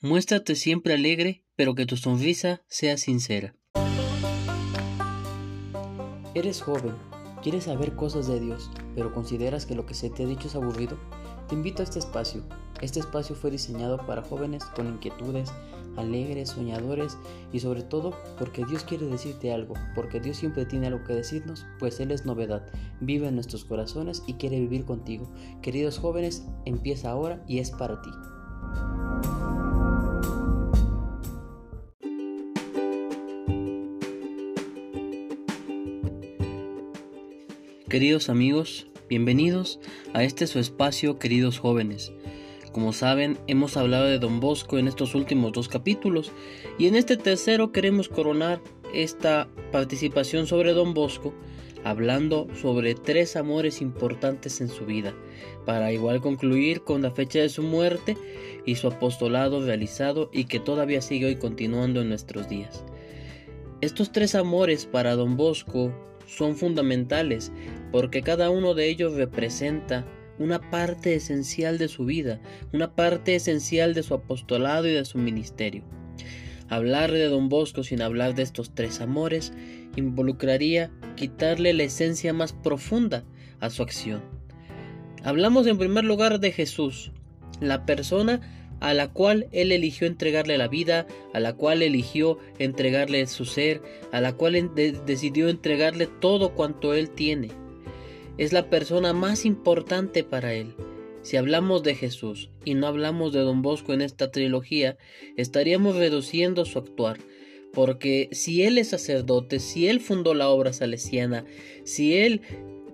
Muéstrate siempre alegre, pero que tu sonrisa sea sincera. Eres joven, quieres saber cosas de Dios, pero consideras que lo que se te ha dicho es aburrido. Te invito a este espacio. Este espacio fue diseñado para jóvenes con inquietudes, alegres, soñadores y sobre todo porque Dios quiere decirte algo, porque Dios siempre tiene algo que decirnos, pues Él es novedad, vive en nuestros corazones y quiere vivir contigo. Queridos jóvenes, empieza ahora y es para ti. Queridos amigos, bienvenidos a este su espacio, queridos jóvenes. Como saben, hemos hablado de Don Bosco en estos últimos dos capítulos y en este tercero queremos coronar esta participación sobre Don Bosco hablando sobre tres amores importantes en su vida, para igual concluir con la fecha de su muerte y su apostolado realizado y que todavía sigue hoy continuando en nuestros días. Estos tres amores para Don Bosco son fundamentales porque cada uno de ellos representa una parte esencial de su vida, una parte esencial de su apostolado y de su ministerio. Hablar de don Bosco sin hablar de estos tres amores involucraría quitarle la esencia más profunda a su acción. Hablamos en primer lugar de Jesús, la persona a la cual Él eligió entregarle la vida, a la cual eligió entregarle su ser, a la cual decidió entregarle todo cuanto Él tiene. Es la persona más importante para Él. Si hablamos de Jesús y no hablamos de Don Bosco en esta trilogía, estaríamos reduciendo su actuar, porque si Él es sacerdote, si Él fundó la obra salesiana, si Él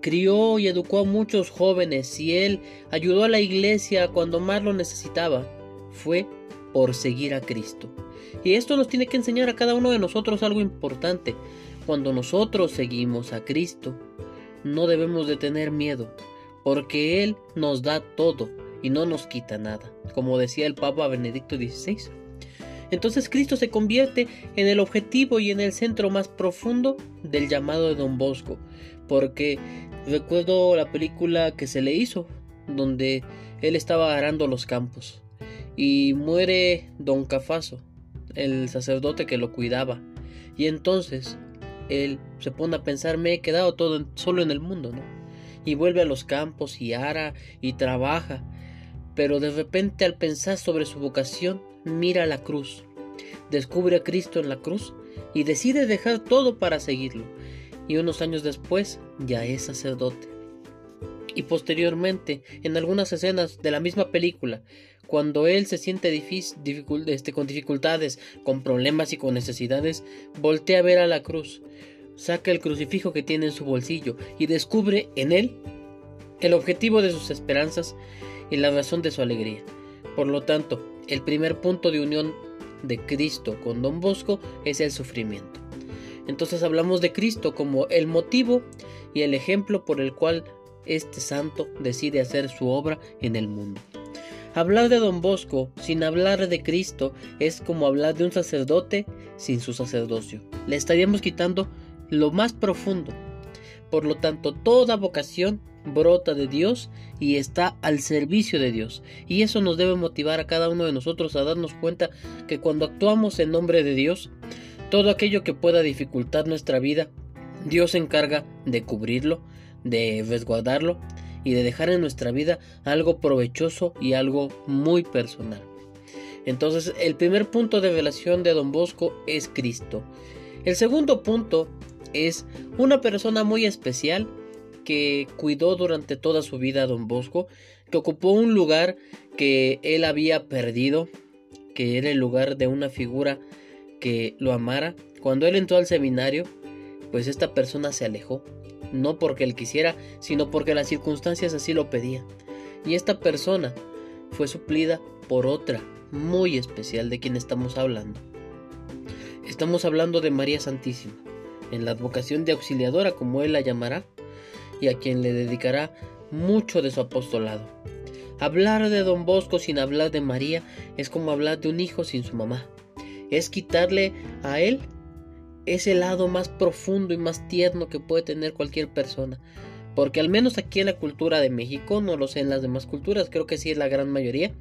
crió y educó a muchos jóvenes, si Él ayudó a la iglesia cuando más lo necesitaba, fue por seguir a Cristo. Y esto nos tiene que enseñar a cada uno de nosotros algo importante. Cuando nosotros seguimos a Cristo, no debemos de tener miedo, porque Él nos da todo y no nos quita nada, como decía el Papa Benedicto XVI. Entonces Cristo se convierte en el objetivo y en el centro más profundo del llamado de Don Bosco, porque recuerdo la película que se le hizo, donde él estaba arando los campos y muere don Cafaso, el sacerdote que lo cuidaba. Y entonces él se pone a pensar, me he quedado todo solo en el mundo, ¿no? Y vuelve a los campos y ara y trabaja. Pero de repente al pensar sobre su vocación, mira la cruz, descubre a Cristo en la cruz y decide dejar todo para seguirlo. Y unos años después ya es sacerdote. Y posteriormente, en algunas escenas de la misma película, cuando él se siente este, con dificultades, con problemas y con necesidades, voltea a ver a la cruz, saca el crucifijo que tiene en su bolsillo y descubre en él el objetivo de sus esperanzas y la razón de su alegría. Por lo tanto, el primer punto de unión de Cristo con Don Bosco es el sufrimiento. Entonces hablamos de Cristo como el motivo y el ejemplo por el cual este santo decide hacer su obra en el mundo. Hablar de don Bosco sin hablar de Cristo es como hablar de un sacerdote sin su sacerdocio. Le estaríamos quitando lo más profundo. Por lo tanto, toda vocación brota de Dios y está al servicio de Dios. Y eso nos debe motivar a cada uno de nosotros a darnos cuenta que cuando actuamos en nombre de Dios, todo aquello que pueda dificultar nuestra vida, Dios se encarga de cubrirlo, de resguardarlo y de dejar en nuestra vida algo provechoso y algo muy personal. Entonces el primer punto de relación de don Bosco es Cristo. El segundo punto es una persona muy especial que cuidó durante toda su vida a don Bosco, que ocupó un lugar que él había perdido, que era el lugar de una figura que lo amara. Cuando él entró al seminario, pues esta persona se alejó no porque él quisiera, sino porque las circunstancias así lo pedían. Y esta persona fue suplida por otra muy especial de quien estamos hablando. Estamos hablando de María Santísima, en la advocación de auxiliadora como él la llamará, y a quien le dedicará mucho de su apostolado. Hablar de don Bosco sin hablar de María es como hablar de un hijo sin su mamá. Es quitarle a él es el lado más profundo y más tierno que puede tener cualquier persona. Porque al menos aquí en la cultura de México, no lo sé en las demás culturas, creo que sí es la gran mayoría,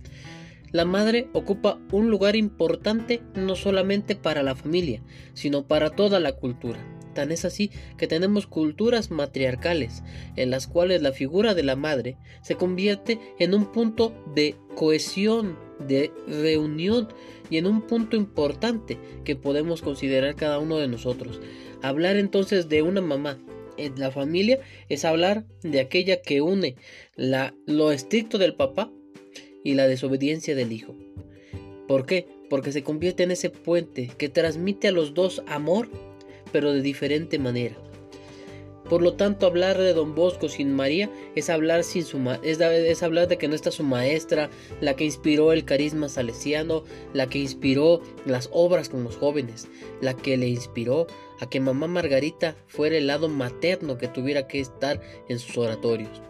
La madre ocupa un lugar importante no solamente para la familia, sino para toda la cultura. Tan es así que tenemos culturas matriarcales, en las cuales la figura de la madre se convierte en un punto de cohesión, de reunión y en un punto importante que podemos considerar cada uno de nosotros. Hablar entonces de una mamá en la familia es hablar de aquella que une lo estricto del papá y la desobediencia del hijo. ¿Por qué? Porque se convierte en ese puente que transmite a los dos amor, pero de diferente manera. Por lo tanto, hablar de Don Bosco sin María es hablar, sin su es, hablar de que no está su maestra, la que inspiró el carisma salesiano, la que inspiró las obras con los jóvenes, la que le inspiró a que mamá Margarita fuera el lado materno que tuviera que estar en sus oratorios.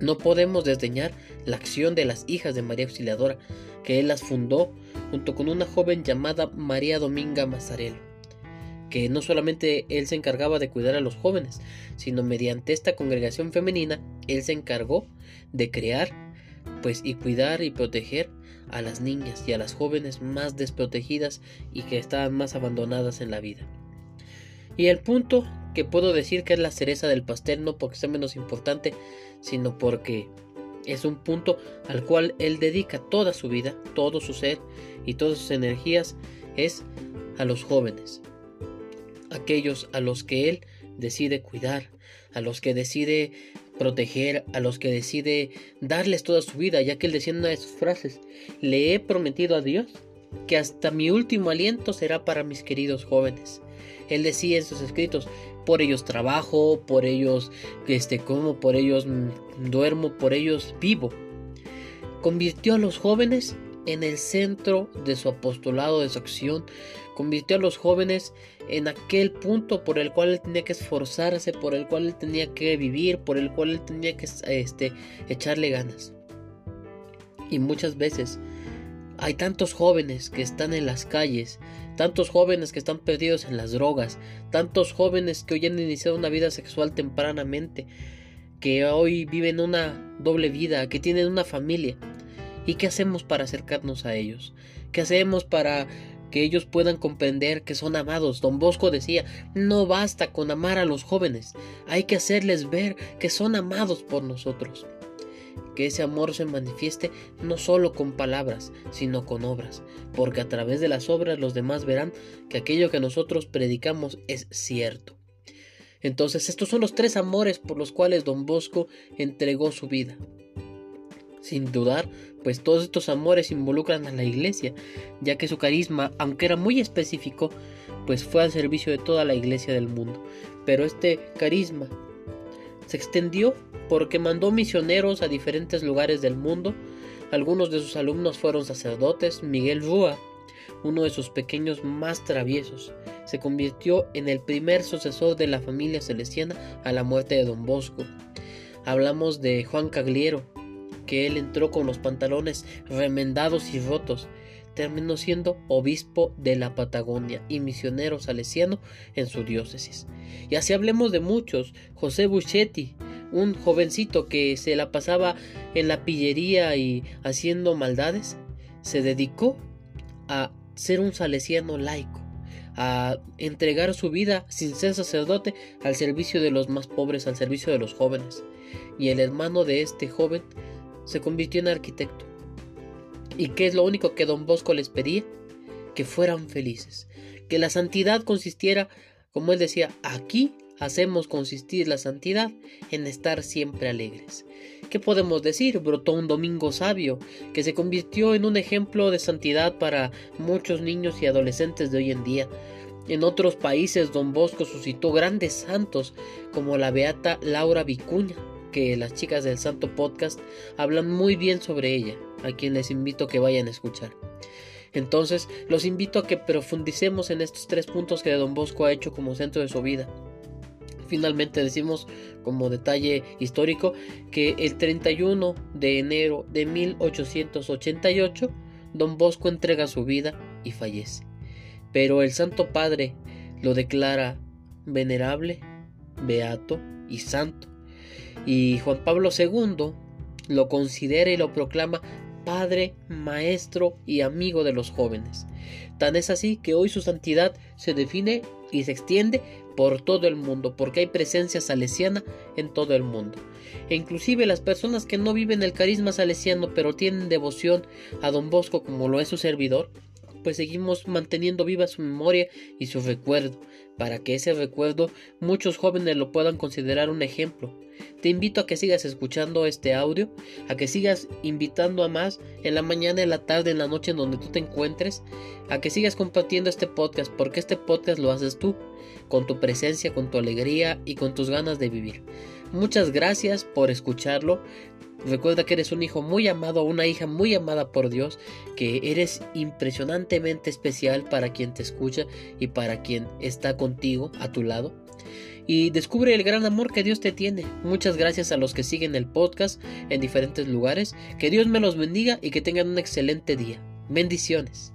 No podemos desdeñar la acción de las hijas de María Auxiliadora, que él las fundó junto con una joven llamada María Dominga Mazarel, que no solamente él se encargaba de cuidar a los jóvenes, sino mediante esta congregación femenina, él se encargó de crear, pues y cuidar y proteger a las niñas y a las jóvenes más desprotegidas y que estaban más abandonadas en la vida. Y el punto que puedo decir que es la cereza del pastel, no porque sea menos importante, sino porque es un punto al cual él dedica toda su vida, todo su ser y todas sus energías, es a los jóvenes, aquellos a los que él decide cuidar, a los que decide proteger, a los que decide darles toda su vida, ya que él decía en una de sus frases, le he prometido a Dios que hasta mi último aliento será para mis queridos jóvenes. Él decía en sus escritos, por ellos trabajo, por ellos este, como, por ellos mm, duermo, por ellos vivo. Convirtió a los jóvenes en el centro de su apostolado, de su acción, convirtió a los jóvenes en aquel punto por el cual él tenía que esforzarse, por el cual él tenía que vivir, por el cual él tenía que este, echarle ganas. Y muchas veces hay tantos jóvenes que están en las calles, tantos jóvenes que están perdidos en las drogas, tantos jóvenes que hoy han iniciado una vida sexual tempranamente, que hoy viven una doble vida, que tienen una familia. ¿Y qué hacemos para acercarnos a ellos? ¿Qué hacemos para que ellos puedan comprender que son amados? Don Bosco decía, no basta con amar a los jóvenes, hay que hacerles ver que son amados por nosotros que ese amor se manifieste no solo con palabras, sino con obras, porque a través de las obras los demás verán que aquello que nosotros predicamos es cierto. Entonces estos son los tres amores por los cuales don Bosco entregó su vida. Sin dudar, pues todos estos amores involucran a la iglesia, ya que su carisma, aunque era muy específico, pues fue al servicio de toda la iglesia del mundo. Pero este carisma se extendió porque mandó misioneros a diferentes lugares del mundo. Algunos de sus alumnos fueron sacerdotes. Miguel Rúa, uno de sus pequeños más traviesos, se convirtió en el primer sucesor de la familia celestiana a la muerte de don Bosco. Hablamos de Juan Cagliero, que él entró con los pantalones remendados y rotos, terminó siendo obispo de la Patagonia y misionero salesiano en su diócesis. Y así hablemos de muchos, José Buchetti, un jovencito que se la pasaba en la pillería y haciendo maldades, se dedicó a ser un salesiano laico, a entregar su vida sin ser sacerdote al servicio de los más pobres, al servicio de los jóvenes. Y el hermano de este joven se convirtió en arquitecto. ¿Y qué es lo único que don Bosco les pedía? Que fueran felices, que la santidad consistiera, como él decía, aquí hacemos consistir la santidad en estar siempre alegres. ¿Qué podemos decir? Brotó un domingo sabio, que se convirtió en un ejemplo de santidad para muchos niños y adolescentes de hoy en día. En otros países don Bosco suscitó grandes santos como la beata Laura Vicuña, que las chicas del Santo Podcast hablan muy bien sobre ella, a quien les invito que vayan a escuchar. Entonces, los invito a que profundicemos en estos tres puntos que Don Bosco ha hecho como centro de su vida finalmente decimos como detalle histórico que el 31 de enero de 1888 don Bosco entrega su vida y fallece. Pero el Santo Padre lo declara venerable, beato y santo. Y Juan Pablo II lo considera y lo proclama Padre, Maestro y amigo de los jóvenes. Tan es así que hoy su santidad se define y se extiende por todo el mundo, porque hay presencia salesiana en todo el mundo. E inclusive las personas que no viven el carisma salesiano pero tienen devoción a don Bosco como lo es su servidor, pues seguimos manteniendo viva su memoria y su recuerdo, para que ese recuerdo muchos jóvenes lo puedan considerar un ejemplo. Te invito a que sigas escuchando este audio, a que sigas invitando a más en la mañana, en la tarde, en la noche en donde tú te encuentres, a que sigas compartiendo este podcast, porque este podcast lo haces tú, con tu presencia, con tu alegría y con tus ganas de vivir. Muchas gracias por escucharlo. Recuerda que eres un hijo muy amado, una hija muy amada por Dios, que eres impresionantemente especial para quien te escucha y para quien está contigo a tu lado. Y descubre el gran amor que Dios te tiene. Muchas gracias a los que siguen el podcast en diferentes lugares. Que Dios me los bendiga y que tengan un excelente día. Bendiciones.